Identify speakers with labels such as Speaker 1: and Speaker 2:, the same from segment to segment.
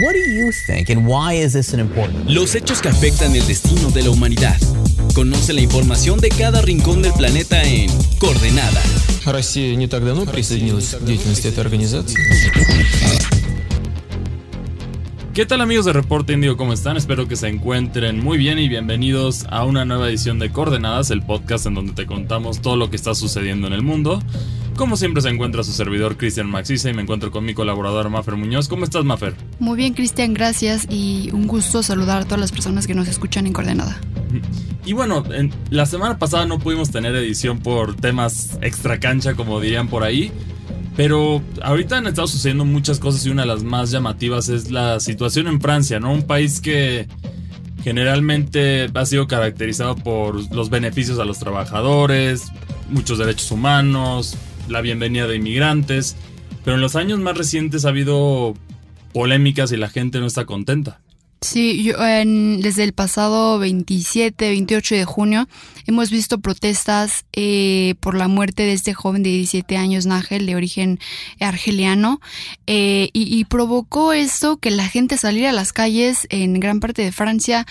Speaker 1: What do you think and why is this an important?
Speaker 2: Los hechos que afectan el destino de la humanidad. Conoce la información de cada rincón del planeta en Coordenada.
Speaker 3: Россия не так давно присоединилась к деятельности этой организации.
Speaker 4: ¿Qué tal amigos de Reporte Indio? ¿Cómo están? Espero que se encuentren muy bien y bienvenidos a una nueva edición de Coordenadas, el podcast en donde te contamos todo lo que está sucediendo en el mundo. Como siempre se encuentra su servidor Cristian Maxisa y me encuentro con mi colaborador Mafer Muñoz. ¿Cómo estás Mafer?
Speaker 5: Muy bien Cristian, gracias y un gusto saludar a todas las personas que nos escuchan en Coordenada.
Speaker 4: Y bueno, en, la semana pasada no pudimos tener edición por temas extra cancha como dirían por ahí. Pero ahorita han estado sucediendo muchas cosas y una de las más llamativas es la situación en Francia, ¿no? Un país que generalmente ha sido caracterizado por los beneficios a los trabajadores, muchos derechos humanos, la bienvenida de inmigrantes, pero en los años más recientes ha habido polémicas y la gente no está contenta.
Speaker 5: Sí, yo, en, desde el pasado 27, 28 de junio hemos visto protestas eh, por la muerte de este joven de 17 años, Nájel, de origen argeliano, eh, y, y, provocó esto que la gente saliera a las calles en gran parte de Francia,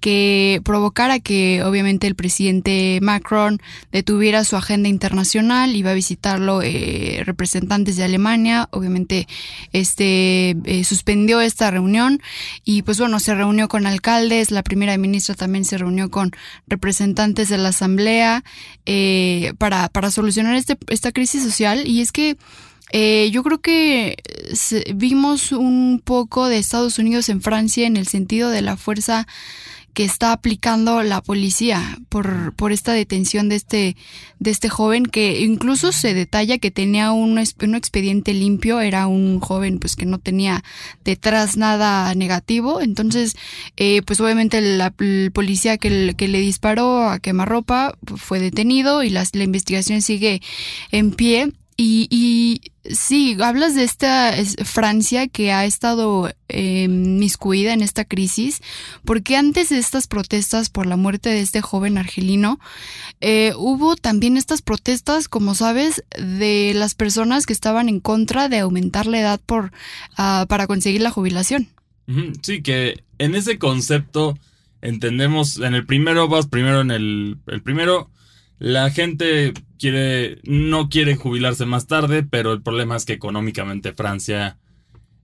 Speaker 5: que provocara que obviamente el presidente Macron detuviera su agenda internacional, iba a visitarlo eh, representantes de Alemania, obviamente este eh, suspendió esta reunión y pues bueno, se reunió con alcaldes, la primera ministra también se reunió con representantes de la asamblea eh, para, para solucionar este, esta crisis social. Y es que eh, yo creo que vimos un poco de Estados Unidos en Francia en el sentido de la fuerza que está aplicando la policía por, por esta detención de este, de este joven que incluso se detalla que tenía un, un expediente limpio, era un joven pues que no tenía detrás nada negativo, entonces eh, pues obviamente la, el policía que, que, le disparó a quemarropa fue detenido y las, la investigación sigue en pie y, y sí, hablas de esta Francia que ha estado eh, miscuida en esta crisis, porque antes de estas protestas por la muerte de este joven argelino, eh, hubo también estas protestas, como sabes, de las personas que estaban en contra de aumentar la edad por, uh, para conseguir la jubilación.
Speaker 4: Sí, que en ese concepto entendemos, en el primero vas primero en el, el primero la gente quiere, no quiere jubilarse más tarde, pero el problema es que económicamente Francia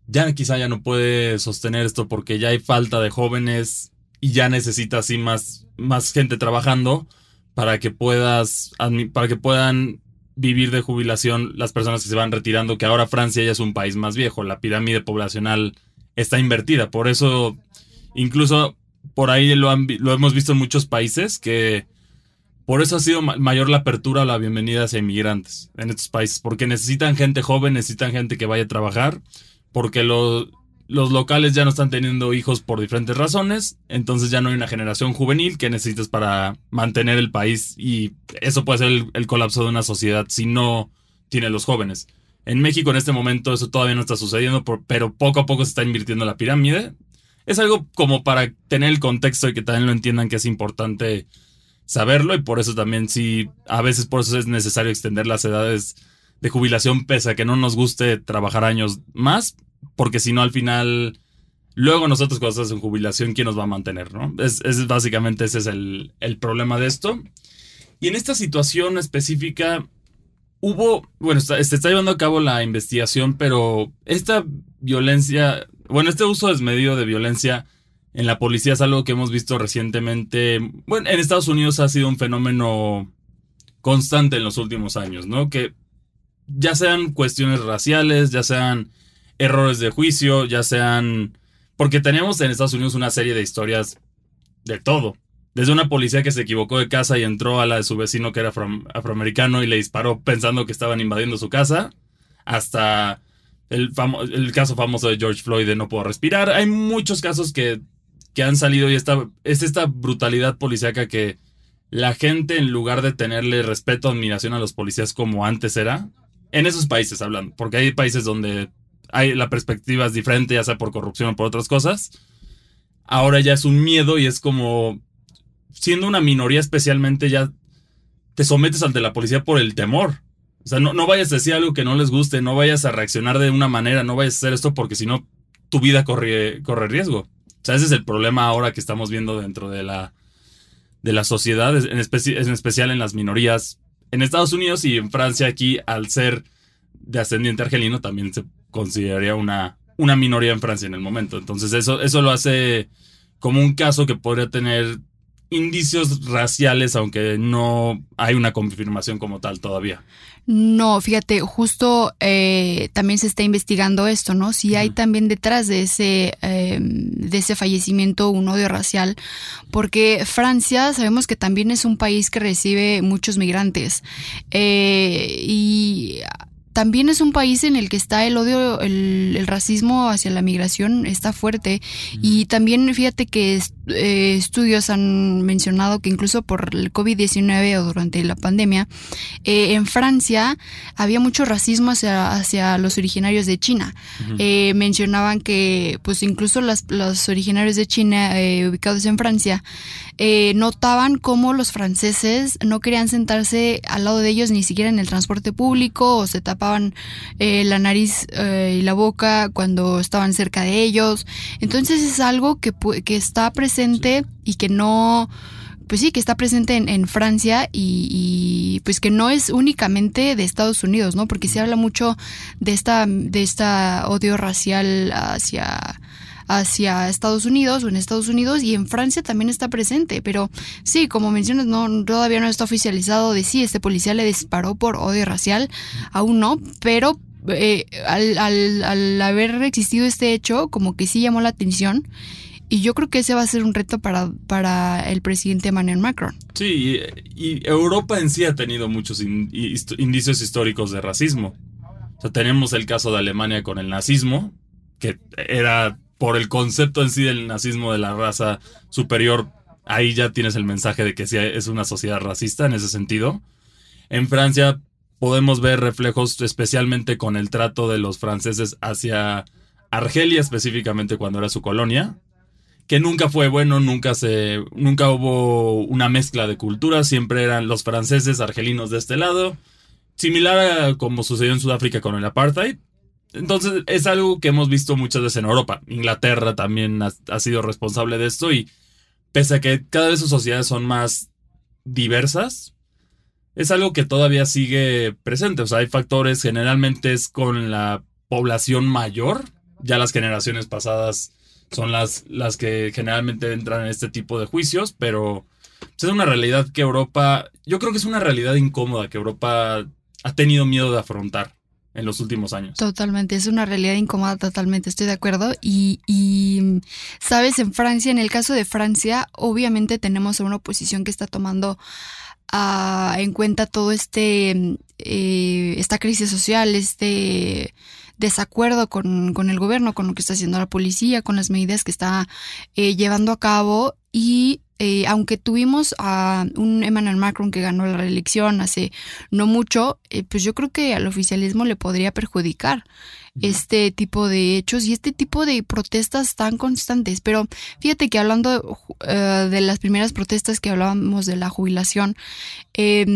Speaker 4: ya quizá ya no puede sostener esto porque ya hay falta de jóvenes y ya necesita así más, más gente trabajando para que puedas, para que puedan vivir de jubilación las personas que se van retirando, que ahora Francia ya es un país más viejo, la pirámide poblacional está invertida, por eso incluso por ahí lo, han, lo hemos visto en muchos países que por eso ha sido mayor la apertura a la bienvenida hacia inmigrantes en estos países, porque necesitan gente joven, necesitan gente que vaya a trabajar, porque los, los locales ya no están teniendo hijos por diferentes razones, entonces ya no hay una generación juvenil que necesitas para mantener el país y eso puede ser el colapso de una sociedad si no tiene los jóvenes. En México en este momento eso todavía no está sucediendo, pero poco a poco se está invirtiendo la pirámide. Es algo como para tener el contexto y que también lo entiendan que es importante saberlo y por eso también sí, a veces por eso es necesario extender las edades de jubilación pese a que no nos guste trabajar años más, porque si no al final, luego nosotros cuando estamos en jubilación, ¿quién nos va a mantener? ¿no? Es, básicamente ese es el, el problema de esto. Y en esta situación específica hubo, bueno, está, se está llevando a cabo la investigación, pero esta violencia, bueno, este uso desmedido de violencia en la policía es algo que hemos visto recientemente. Bueno, en Estados Unidos ha sido un fenómeno constante en los últimos años, ¿no? Que ya sean cuestiones raciales, ya sean errores de juicio, ya sean... Porque tenemos en Estados Unidos una serie de historias de todo. Desde una policía que se equivocó de casa y entró a la de su vecino que era afro afroamericano y le disparó pensando que estaban invadiendo su casa, hasta el, el caso famoso de George Floyd de no puedo respirar. Hay muchos casos que que han salido y esta, es esta brutalidad policíaca que la gente, en lugar de tenerle respeto, admiración a los policías como antes era, en esos países hablando, porque hay países donde hay, la perspectiva es diferente, ya sea por corrupción o por otras cosas, ahora ya es un miedo y es como, siendo una minoría especialmente, ya te sometes ante la policía por el temor. O sea, no, no vayas a decir algo que no les guste, no vayas a reaccionar de una manera, no vayas a hacer esto porque si no tu vida corre, corre riesgo. O sea, ese es el problema ahora que estamos viendo dentro de la, de la sociedad, en, especi en especial en las minorías en Estados Unidos y en Francia aquí, al ser de ascendiente argelino, también se consideraría una, una minoría en Francia en el momento. Entonces eso, eso lo hace como un caso que podría tener indicios raciales, aunque no hay una confirmación como tal todavía.
Speaker 5: No, fíjate, justo eh, también se está investigando esto, ¿no? Si hay también detrás de ese, eh, de ese fallecimiento un odio racial, porque Francia sabemos que también es un país que recibe muchos migrantes eh, y también es un país en el que está el odio, el, el racismo hacia la migración está fuerte. Y también fíjate que eh, estudios han mencionado que incluso por el COVID-19 o durante la pandemia, eh, en Francia había mucho racismo hacia, hacia los originarios de China. eh, mencionaban que pues incluso las, los originarios de China eh, ubicados en Francia eh, notaban cómo los franceses no querían sentarse al lado de ellos ni siquiera en el transporte público o se tapaban la nariz y la boca cuando estaban cerca de ellos. Entonces es algo que, que está presente y que no pues sí, que está presente en, en Francia y, y, pues que no es únicamente de Estados Unidos, ¿no? Porque se habla mucho de esta, de esta odio racial hacia hacia Estados Unidos o en Estados Unidos y en Francia también está presente, pero sí, como mencionas, no todavía no está oficializado de si este policía le disparó por odio racial, aún no, pero eh, al, al, al haber existido este hecho, como que sí llamó la atención y yo creo que ese va a ser un reto para, para el presidente Emmanuel Macron.
Speaker 4: Sí, y, Europa en sí ha tenido muchos indicios históricos de racismo. Tenemos el caso de Alemania con el nazismo, que era por el concepto en sí del nazismo de la raza superior, ahí ya tienes el mensaje de que sí es una sociedad racista en ese sentido. En Francia podemos ver reflejos especialmente con el trato de los franceses hacia Argelia específicamente cuando era su colonia, que nunca fue bueno, nunca se nunca hubo una mezcla de culturas, siempre eran los franceses argelinos de este lado, similar a como sucedió en Sudáfrica con el apartheid. Entonces es algo que hemos visto muchas veces en Europa. Inglaterra también ha, ha sido responsable de esto y pese a que cada vez sus sociedades son más diversas, es algo que todavía sigue presente. O sea, hay factores, generalmente es con la población mayor, ya las generaciones pasadas son las, las que generalmente entran en este tipo de juicios, pero pues, es una realidad que Europa, yo creo que es una realidad incómoda que Europa ha tenido miedo de afrontar en los últimos años.
Speaker 5: Totalmente, es una realidad incómoda, totalmente, estoy de acuerdo. Y, y, sabes, en Francia, en el caso de Francia, obviamente tenemos una oposición que está tomando ah, en cuenta todo este, eh, esta crisis social, este desacuerdo con, con el gobierno, con lo que está haciendo la policía, con las medidas que está eh, llevando a cabo y eh, aunque tuvimos a un Emmanuel Macron que ganó la reelección hace no mucho, eh, pues yo creo que al oficialismo le podría perjudicar este tipo de hechos y este tipo de protestas tan constantes. Pero fíjate que hablando uh, de las primeras protestas que hablábamos de la jubilación, eh,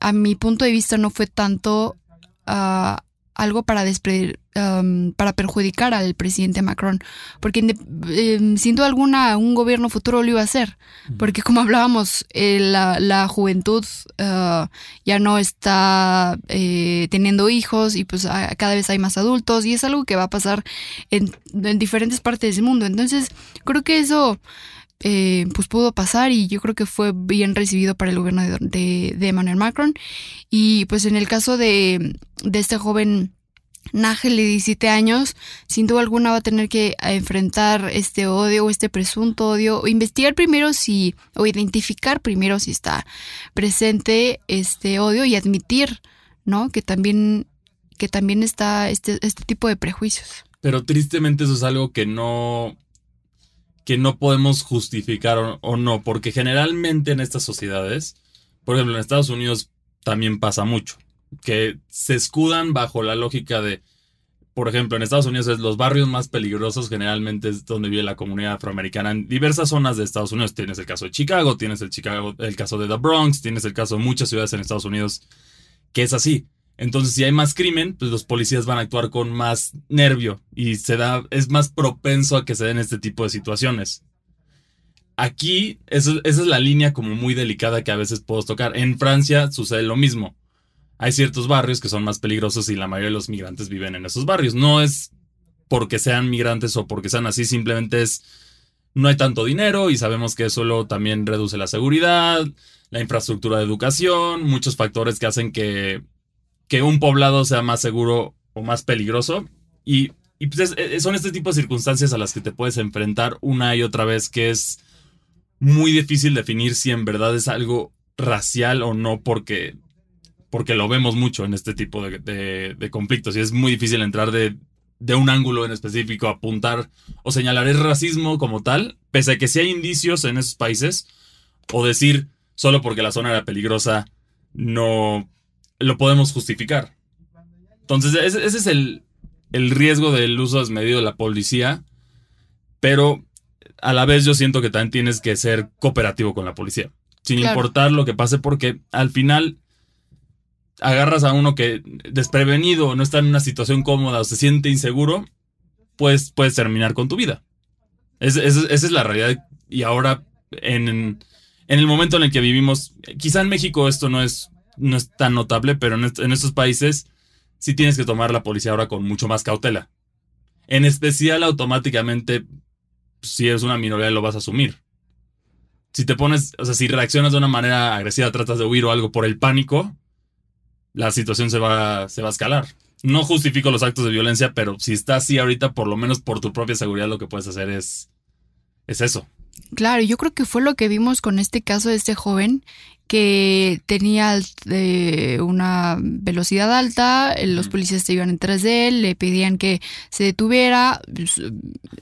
Speaker 5: a mi punto de vista no fue tanto uh, algo para despre, um, para perjudicar al presidente Macron, porque eh, sin duda alguna un gobierno futuro lo iba a hacer, porque como hablábamos, eh, la, la, juventud uh, ya no está eh, teniendo hijos y pues a, cada vez hay más adultos y es algo que va a pasar en, en diferentes partes del mundo. Entonces creo que eso eh, pues pudo pasar y yo creo que fue bien recibido para el gobierno de, Emmanuel Macron. Y pues en el caso de, de este joven Nagel de 17 años, sin duda alguna va a tener que enfrentar este odio o este presunto odio, o investigar primero si, o identificar primero si está presente este odio y admitir, ¿no? Que también, que también está este, este tipo de prejuicios.
Speaker 4: Pero tristemente eso es algo que no, que no podemos justificar o, no, porque generalmente en estas sociedades, por ejemplo en Estados Unidos también pasa mucho, que se escudan bajo la lógica de, por ejemplo en Estados Unidos es los barrios más peligrosos generalmente es donde vive la comunidad afroamericana en diversas zonas de Estados Unidos. Tienes el caso de Chicago, tienes el, Chicago, el caso de The Bronx, tienes el caso de muchas ciudades en Estados Unidos que es así. Entonces, si hay más crimen, pues los policías van a actuar con más nervio y se da, es más propenso a que se den este tipo de situaciones. Aquí, esa es la línea como muy delicada que a veces puedo tocar. En Francia sucede lo mismo. Hay ciertos barrios que son más peligrosos y la mayoría de los migrantes viven en esos barrios. No es porque sean migrantes o porque sean así, simplemente es no hay tanto dinero y sabemos que eso luego también reduce la seguridad, la infraestructura de educación, muchos factores que hacen que, que un poblado sea más seguro o más peligroso. Y, y pues es- es- son este tipo de circunstancias a las que te puedes enfrentar una y otra vez que es muy difícil definir si en verdad es algo racial o no porque, porque lo vemos mucho en este tipo de, de- conflictos y es muy difícil entrar de, de un ángulo en específico, apuntar o señalar es racismo como tal, pese a que sí hay indicios en esos países, o decir solo porque la zona era peligrosa no lo podemos justificar. Entonces, ese, ese es el, el riesgo del uso desmedido de la policía, pero a la vez yo siento que también tienes que ser cooperativo con la policía, sin
Speaker 5: Claro.
Speaker 4: importar lo que pase, porque al final agarras a uno que desprevenido, no está en una situación cómoda o se siente inseguro, pues puedes terminar con tu vida. Es- es- esa es la realidad. Y ahora, en, en el momento en el que vivimos, quizá en México esto no es, no es tan notable, pero en, est- en estos países sí tienes que tomar la policía ahora con mucho más cautela. En especial, automáticamente, si eres una minoría, lo vas a asumir. Si te pones, o sea, si reaccionas de una manera agresiva, tratas de huir o algo por el pánico, la situación se va, se va a escalar. No justifico los actos de violencia, pero si está así ahorita, por lo menos por tu propia seguridad, lo que puedes hacer es, es eso.
Speaker 5: Claro, yo creo que fue lo que vimos con este caso de este joven que tenía eh, una velocidad alta, eh, los policías iban detrás de él, le pedían que se detuviera. Su-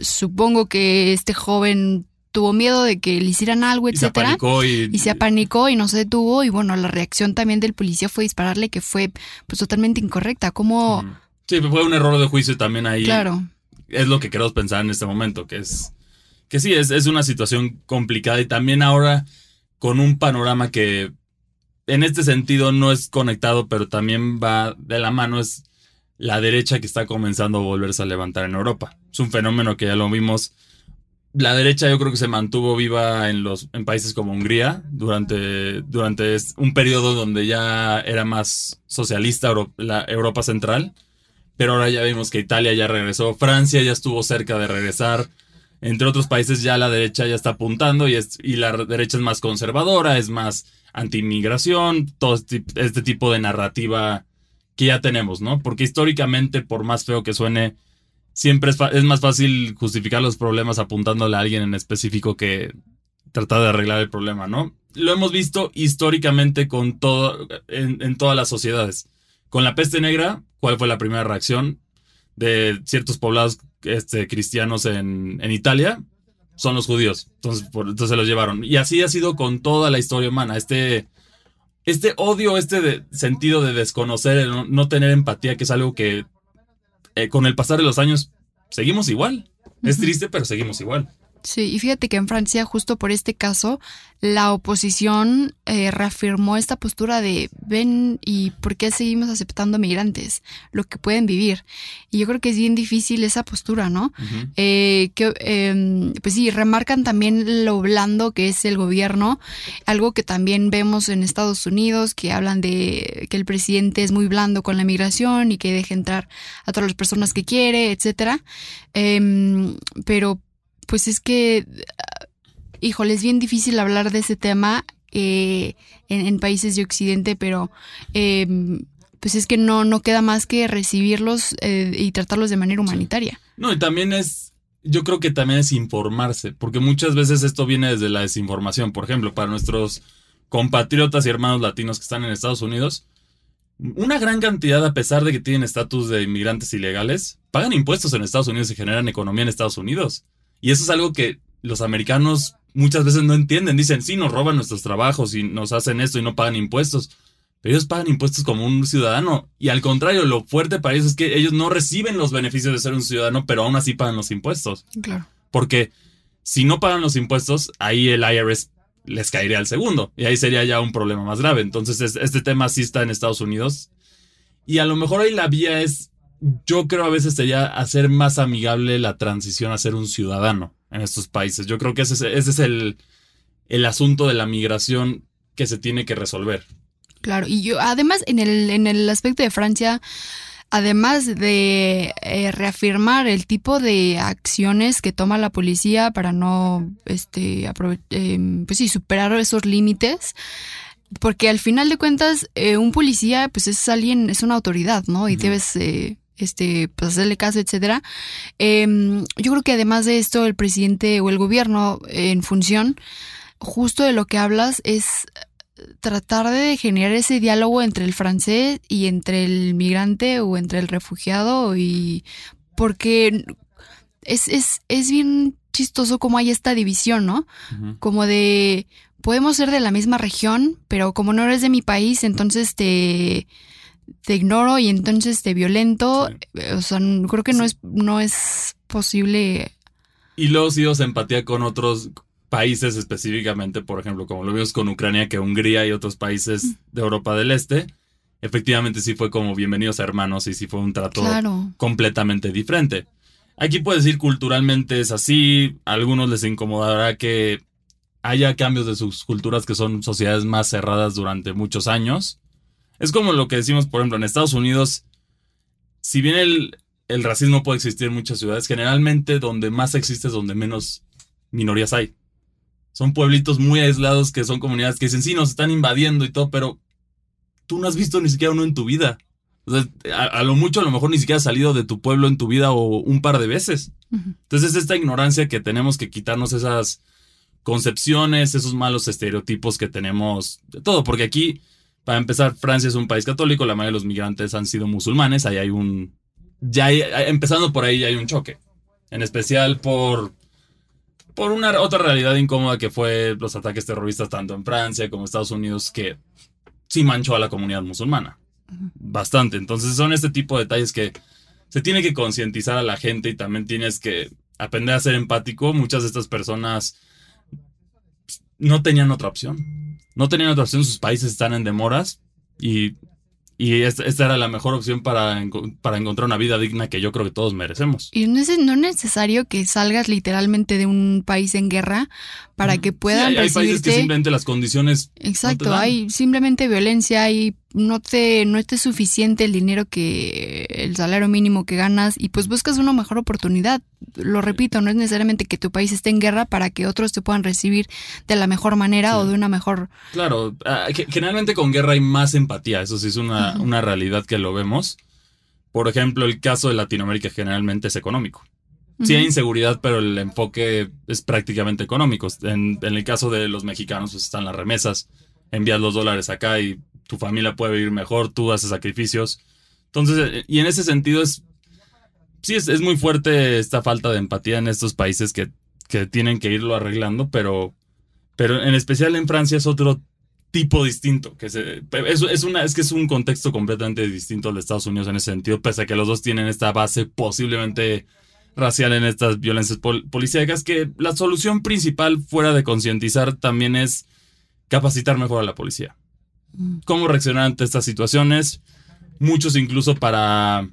Speaker 5: Supongo que este joven tuvo miedo de que le hicieran algo,
Speaker 4: se
Speaker 5: etcétera.
Speaker 4: apanicó y,
Speaker 5: Y se apanicó y no se detuvo. Y bueno, la reacción también del policía fue dispararle, que fue pues totalmente incorrecta. Como.
Speaker 4: Sí, fue un error de juicio también ahí.
Speaker 5: claro,
Speaker 4: es lo que queremos pensar en este momento, que es que sí, es, es una situación complicada y también ahora con un panorama que en este sentido no es conectado, pero también va de la mano, es la derecha que está comenzando a volverse a levantar en Europa. Es un fenómeno que ya lo vimos. La derecha yo creo que se mantuvo viva en los en países como Hungría durante, durante un periodo donde ya era más socialista la Europa Central pero ahora ya vimos que Italia ya regresó, Francia ya estuvo cerca de regresar, entre otros países ya la derecha ya está apuntando y, la derecha es más conservadora, es más anti-inmigración, todo este, este tipo de narrativa que ya tenemos, ¿no? Porque históricamente, por más feo que suene, siempre es más fácil justificar los problemas apuntándole a alguien en específico que tratar de arreglar el problema, ¿no? Lo hemos visto históricamente con todo, en, en todas las sociedades. Con la peste negra, ¿cuál fue la primera reacción de ciertos poblados este, cristianos en, en Italia? Son los judíos. Entonces, por, entonces se los llevaron. Y así ha sido con toda la historia humana. Este, este odio, este de- sentido de desconocer, el no, no tener empatía, que es algo que eh, con el pasar de los años seguimos igual. Es triste, pero seguimos igual.
Speaker 5: Sí, y fíjate que en Francia, justo por este caso, la oposición eh, reafirmó esta postura de ven y por qué seguimos aceptando migrantes, lo que pueden vivir. Y yo creo que es bien difícil esa postura, ¿no? Eh, que, eh, pues sí, remarcan también lo blando que es el gobierno, algo que también vemos en Estados Unidos, que hablan de que el presidente es muy blando con la migración y que deja entrar a todas las personas que quiere, etcétera. Em, pero pues es que, híjole, es bien difícil hablar de ese tema eh, en, en países de Occidente, pero em, pues es que no, no queda más que recibirlos eh, y tratarlos de manera humanitaria.
Speaker 4: No, y también es, yo creo que también es informarse, porque muchas veces esto viene desde la desinformación. Por ejemplo, para nuestros compatriotas y hermanos latinos que están en Estados Unidos, una gran cantidad, a pesar de que tienen estatus de inmigrantes ilegales, pagan impuestos en Estados Unidos y generan economía en Estados Unidos. Y eso es algo que los americanos muchas veces no entienden. Dicen, sí, nos roban nuestros trabajos y nos hacen esto y no pagan impuestos. Pero ellos pagan impuestos como un ciudadano. Y al contrario, lo fuerte para ellos es que ellos no reciben los beneficios de ser un ciudadano, pero aún así pagan los impuestos.
Speaker 5: Claro.
Speaker 4: Porque si no pagan los impuestos, ahí el IRS les caería al segundo. Y ahí sería ya un problema más grave. Entonces, es- este tema sí está en Estados Unidos. Y a lo mejor ahí la vía es, yo creo a veces sería hacer más amigable la transición a ser un ciudadano en estos países. Yo creo que ese es, ese es el, el asunto de la migración que se tiene que resolver.
Speaker 5: Claro, y yo además en el, en el aspecto de Francia, además de eh, reafirmar el tipo de acciones que toma la policía para no este em, pues sí, superar esos límites, porque al final de cuentas eh, un policía pues es alguien, es una autoridad, ¿no? Y
Speaker 4: Ujú.
Speaker 5: debes eh, este, pues hacerle caso, etcétera. Em, yo creo que además de esto, el presidente o el gobierno en función, justo de lo que hablas es tratar de generar ese diálogo entre el francés y entre el migrante o entre el refugiado y porque es, es, es bien chistoso cómo hay esta división, ¿no? Como de podemos ser de la misma región, pero como no eres de mi país, entonces te, te ignoro y entonces te violento. O sea, creo que no es, no es posible.
Speaker 4: Y luego sí os empatía con otros países específicamente, por ejemplo, como lo vimos con Ucrania, que Hungría y otros países de Europa del Este, efectivamente sí fue como bienvenidos hermanos y sí fue un trato
Speaker 5: Claro.
Speaker 4: completamente diferente. Aquí puedes decir culturalmente es así, a algunos les incomodará que haya cambios de sus culturas que son sociedades más cerradas durante muchos años. Es como lo que decimos, por ejemplo, en Estados Unidos, si bien el, el racismo puede existir en muchas ciudades, generalmente donde más existe es donde menos minorías hay. Son pueblitos muy aislados que son comunidades que dicen, sí, nos están invadiendo y todo, pero tú no has visto ni siquiera uno en tu vida. O sea, a, a lo mucho, a lo mejor ni siquiera has salido de tu pueblo en tu vida o un par de veces. Entonces, esta ignorancia que tenemos que quitarnos esas concepciones, esos malos estereotipos que tenemos de todo, porque aquí, para empezar, Francia es un país católico, la mayoría de los migrantes han sido musulmanes, ahí hay un... Ya hay- empezando por ahí ya hay un choque, en especial por por una otra realidad incómoda que fue los ataques terroristas tanto en Francia como en Estados Unidos que sí manchó a la comunidad musulmana bastante. Entonces son este tipo de detalles que se tiene que concientizar a la gente y también tienes que aprender a ser empático. Muchas de estas personas no tenían otra opción. No tenían otra opción, sus países están en demoras y, y esta, esta era la mejor opción para, para encontrar una vida digna que yo creo que todos merecemos.
Speaker 5: Y no es, no es necesario que salgas literalmente de un país en guerra para que puedan
Speaker 4: Sí, hay, hay países que simplemente las condiciones
Speaker 5: Exacto,
Speaker 4: no
Speaker 5: hay simplemente violencia, hay no te no te es suficiente el dinero que el salario mínimo que ganas y pues buscas una mejor oportunidad. Lo repito, no es necesariamente que tu país esté en guerra para que otros te puedan recibir de la mejor manera
Speaker 4: Sí.
Speaker 5: o de una mejor
Speaker 4: Claro, ah, ge- generalmente con guerra hay más empatía, eso sí es una, una realidad que lo vemos. Por ejemplo, el caso de Latinoamérica generalmente es económico. Sí hay inseguridad, pero el enfoque es prácticamente económico. En, en el caso de los mexicanos, pues están las remesas, envías los dólares acá y tu familia puede vivir mejor, tú haces sacrificios. Entonces, eh, y en ese sentido es, sí es, es muy fuerte esta falta de empatía en estos países que, que tienen que irlo arreglando, pero, pero en especial en Francia es otro tipo distinto, que se, es, es, una, es que es un contexto completamente distinto al de Estados Unidos en ese sentido, pese a que los dos tienen esta base posiblemente racial en estas violencias pol policíacas, que la solución principal fuera de concientizar también es capacitar mejor a la policía. Cómo reaccionar ante estas situaciones, muchos incluso para,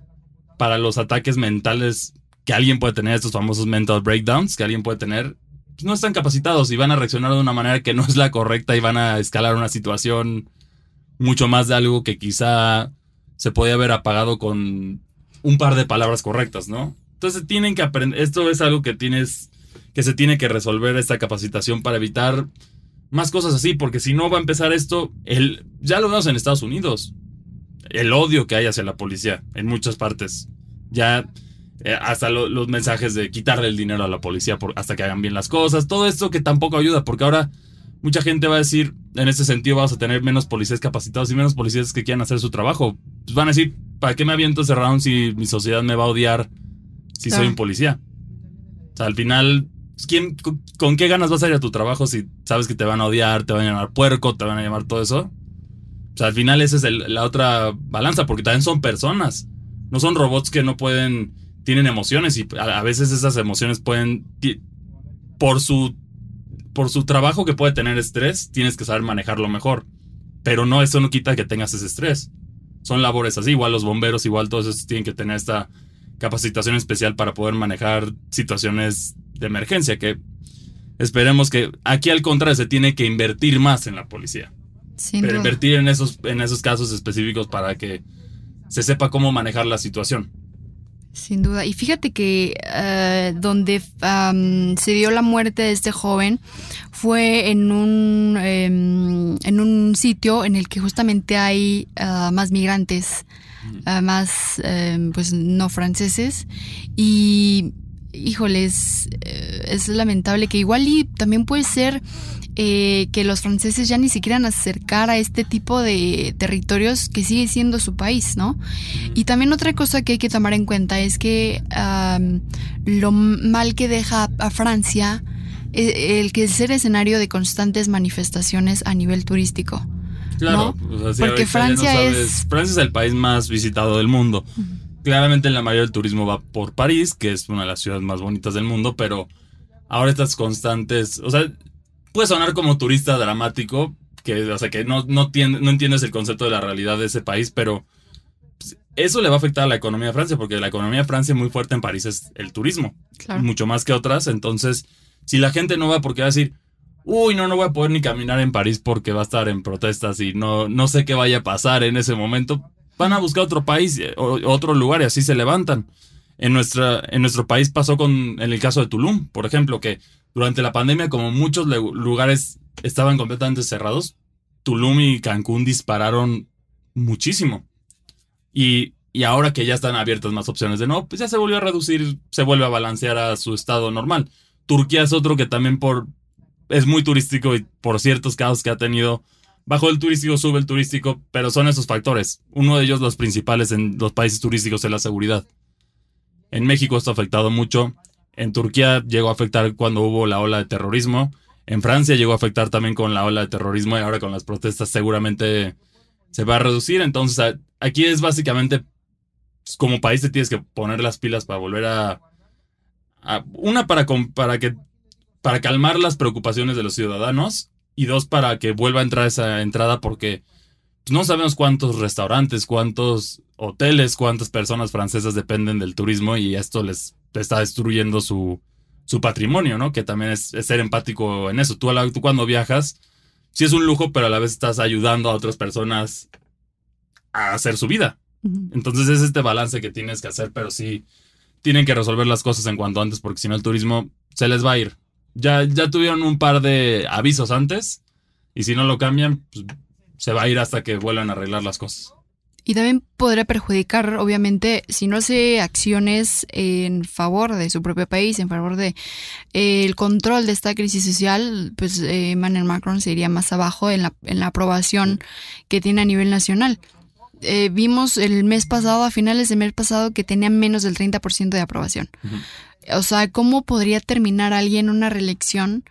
Speaker 4: para los ataques mentales que alguien puede tener, estos famosos mental breakdowns que alguien puede tener, no están capacitados y van a reaccionar de una manera que no es la correcta y van a escalar una situación mucho más de algo que quizá se podía haber apagado con un par de palabras correctas, ¿no? Entonces tienen que aprender, esto es algo que tienes, que se tiene que resolver esta capacitación para evitar más cosas así, porque si no va a empezar esto, el, ya lo vemos en Estados Unidos, el odio que hay hacia la policía en muchas partes, ya eh, hasta lo- los mensajes de quitarle el dinero a la policía por, hasta que hagan bien las cosas, todo esto que tampoco ayuda, porque ahora mucha gente va a decir, en ese sentido vamos a tener menos policías capacitados y menos policías que quieran hacer su trabajo. Pues van a decir, ¿para qué me aviento ese round si mi sociedad me va a odiar si soy
Speaker 5: Claro.
Speaker 4: un policía? O sea, al final, ¿quién, con, qué ganas vas a ir a tu trabajo si sabes que te van a odiar, te van a llamar puerco, te van a llamar todo eso? O sea, al final esa es la otra balanza, porque también son personas. No son robots que no pueden, tienen emociones y a, veces esas emociones pueden, por su, por su trabajo que puede tener estrés, tienes que saber manejarlo mejor. Pero no, eso no quita que tengas ese estrés. son labores así, igual los bomberos, igual todos esos tienen que tener esta capacitación especial para poder manejar situaciones de emergencia, que esperemos que aquí al contrario se tiene que invertir más en la policía.
Speaker 5: Sin
Speaker 4: Pero
Speaker 5: duda.
Speaker 4: invertir en esos, en esos casos específicos para que se sepa cómo manejar la situación.
Speaker 5: Sin duda. Y fíjate que eh, donde se dio la muerte de este joven fue en un, em, en un sitio en el que justamente hay ah, más migrantes, ah, más em, pues no franceses. Y híjoles, eh, es lamentable que igual y también puede ser eh, que los franceses ya ni se quieran acercar a este tipo de territorios que sigue siendo su país, ¿no? Y también otra cosa que hay que tomar en cuenta es que lo mal que deja a Francia eh, el que ser escenario de constantes manifestaciones a nivel turístico.
Speaker 4: Claro,
Speaker 5: ¿no?
Speaker 4: o sea,
Speaker 5: Porque Francia
Speaker 4: sabes,
Speaker 5: es-
Speaker 4: Francia es el país más visitado del mundo. Claramente la mayoría del turismo va por París, que es una de las ciudades más bonitas del mundo, pero ahora estas constantes, o sea, puede sonar como turista dramático, que, o sea, que no, no, no entiendes el concepto de la realidad de ese país, pero pues, eso le va a afectar a la economía de Francia, porque la economía de Francia muy fuerte en París es el turismo
Speaker 5: Claro.
Speaker 4: mucho más que otras. Entonces, si la gente no va porque va a decir, uy, no, no voy a poder ni caminar en París porque va a estar en protestas y no, no sé qué vaya a pasar en ese momento, van a buscar otro país eh, otro lugar y así se levantan. En, nuestra, en nuestro país pasó con, en el caso de Tulum, por ejemplo, que durante la pandemia, como muchos lugares estaban completamente cerrados, Tulum y Cancún dispararon muchísimo. Y, y ahora que ya están abiertas más opciones de no, pues ya se volvió a reducir, se vuelve a balancear a su estado normal. Turquía es otro que también por es muy turístico y por ciertos casos que ha tenido bajo el turístico sube el turístico, pero son esos factores. Uno de ellos los principales en los países turísticos es la seguridad. En México esto ha afectado mucho. En Turquía llegó a afectar cuando hubo la ola de terrorismo. En Francia llegó a afectar también con la ola de terrorismo y ahora con las protestas seguramente se va a reducir. Entonces aquí es básicamente pues, como país te tienes que poner las pilas para volver a, una para para que para calmar las preocupaciones de los ciudadanos y dos para que vuelva a entrar esa entrada porque no sabemos cuántos restaurantes, cuántos hoteles, cuántas personas francesas dependen del turismo y esto les está destruyendo su, su patrimonio, ¿no? Que también es, es ser empático en eso. Tú, a la- tú cuando viajas, sí es un lujo, pero a la vez estás ayudando a otras personas a hacer su vida. Entonces es este balance que tienes que hacer, pero sí tienen que resolver las cosas en cuanto antes, porque si no el turismo se les va a ir. Ya, ya tuvieron un par de avisos antes, y si no lo cambian, pues, se va a ir hasta que vuelvan a arreglar las cosas.
Speaker 5: Y también podría perjudicar, obviamente, si no hace acciones en favor de su propio país, en favor de eh, el control de esta crisis social, pues eh, Emmanuel Macron se iría más abajo en la, en la aprobación que tiene a nivel nacional. Eh, vimos el mes pasado, a finales del mes pasado, que tenía menos del 30% de aprobación. O sea, ¿cómo podría terminar alguien una reelección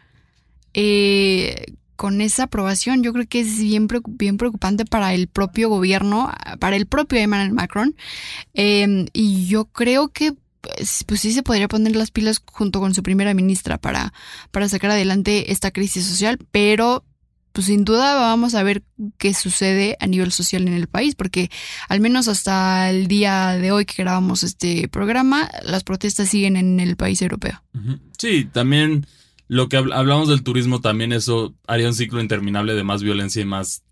Speaker 5: eh, con esa aprobación? Yo creo que es bien, bien preocupante para el propio gobierno, para el propio Emmanuel Macron. Eh, y yo creo que pues, pues sí se podría poner las pilas junto con su primera ministra para, para sacar adelante esta crisis social, pero pues sin duda vamos a ver qué sucede a nivel social en el país, porque al menos hasta el día de hoy que grabamos este programa, las protestas siguen en el país europeo.
Speaker 4: Sí, también lo que habl- hablamos del turismo, también eso haría un ciclo interminable de más violencia y más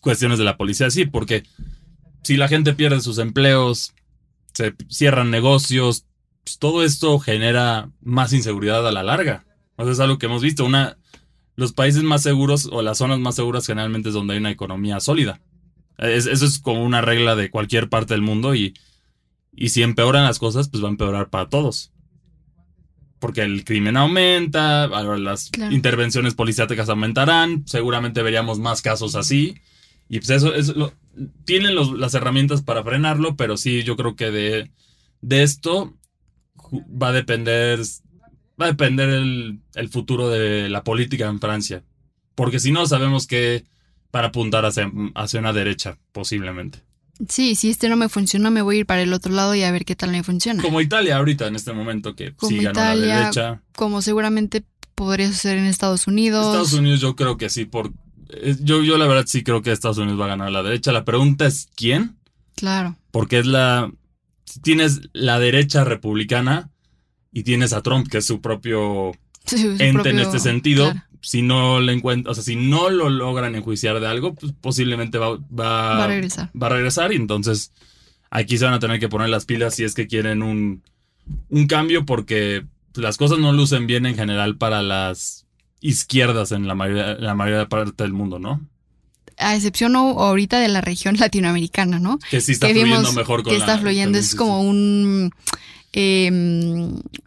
Speaker 4: cuestiones de la policía. Sí, porque si la gente pierde sus empleos, se cierran negocios, pues todo esto genera más inseguridad a la larga. O sea, es algo que hemos visto. Una, los países más seguros o las zonas más seguras generalmente es donde hay una economía sólida. Es- eso es como una regla de cualquier parte del mundo y, y si empeoran las cosas, pues va a empeorar para todos. Porque el crimen aumenta, las
Speaker 5: Claro.
Speaker 4: intervenciones policíacas aumentarán, seguramente veríamos más casos así. Y pues eso, es lo, tienen los- las herramientas para frenarlo, pero sí, yo creo que de, de esto va a depender, va a depender el, el futuro de la política en Francia. Porque si no, sabemos que para apuntar hacia, hacia una derecha, posiblemente.
Speaker 5: Sí, si este no me funciona, me voy a ir para el otro lado y a ver qué tal me funciona.
Speaker 4: Como Italia ahorita en este momento, que
Speaker 5: Como
Speaker 4: sí ganó la
Speaker 5: Italia,
Speaker 4: derecha.
Speaker 5: Como seguramente podría suceder en Estados Unidos.
Speaker 4: Estados Unidos yo creo que sí, por... eh, Yo, yo la verdad sí creo que Estados Unidos va a ganar la derecha. La pregunta es ¿quién?
Speaker 5: Claro.
Speaker 4: Porque es la. Tienes la derecha republicana y tienes a Trump, que es su propio
Speaker 5: Sí, su
Speaker 4: ente en este sentido.
Speaker 5: claro.
Speaker 4: Si no le encuentran, o sea, si no lo logran enjuiciar de algo, pues posiblemente va, va,
Speaker 5: Va a regresar.
Speaker 4: va a regresar y entonces aquí se van a tener que poner las pilas si es que quieren un, un cambio porque las cosas no lucen bien en general para las izquierdas en la mayoría, la mayoría de parte del mundo, ¿no?
Speaker 5: A excepción ahorita de la región latinoamericana, ¿no?
Speaker 4: Que sí está
Speaker 5: que
Speaker 4: fluyendo
Speaker 5: vimos
Speaker 4: mejor con
Speaker 5: que
Speaker 4: la-
Speaker 5: está fluyendo es como un eh,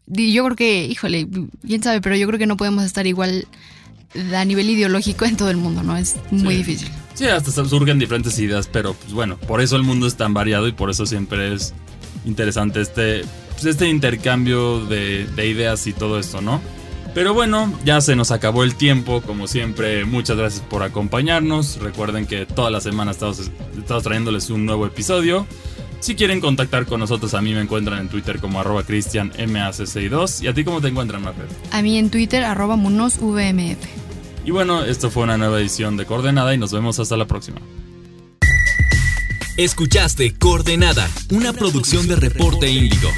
Speaker 5: di- yo creo que híjole quién sabe pero yo creo que no podemos estar igual a nivel ideológico en todo el mundo no es muy
Speaker 4: Sí.
Speaker 5: difícil
Speaker 4: Sí, hasta surgen diferentes ideas, pero pues bueno, por eso el mundo es tan variado y por eso siempre es interesante este, pues, este intercambio de, de ideas y todo esto, ¿no? Pero bueno, ya se nos acabó el tiempo, como siempre, muchas gracias por acompañarnos. Recuerden que toda la semana estamos, estamos trayéndoles un nuevo episodio. Si quieren contactar con nosotros, a mí me encuentran en Twitter como arroba cristianmac62. ¿Y a ti cómo te encuentran, Margaret?
Speaker 5: a mí en Twitter arroba munosvmf
Speaker 4: Y bueno, esto fue una nueva edición de Coordenada y nos vemos hasta la próxima.
Speaker 2: Escuchaste Coordenada, una producción de Reporte Índigo.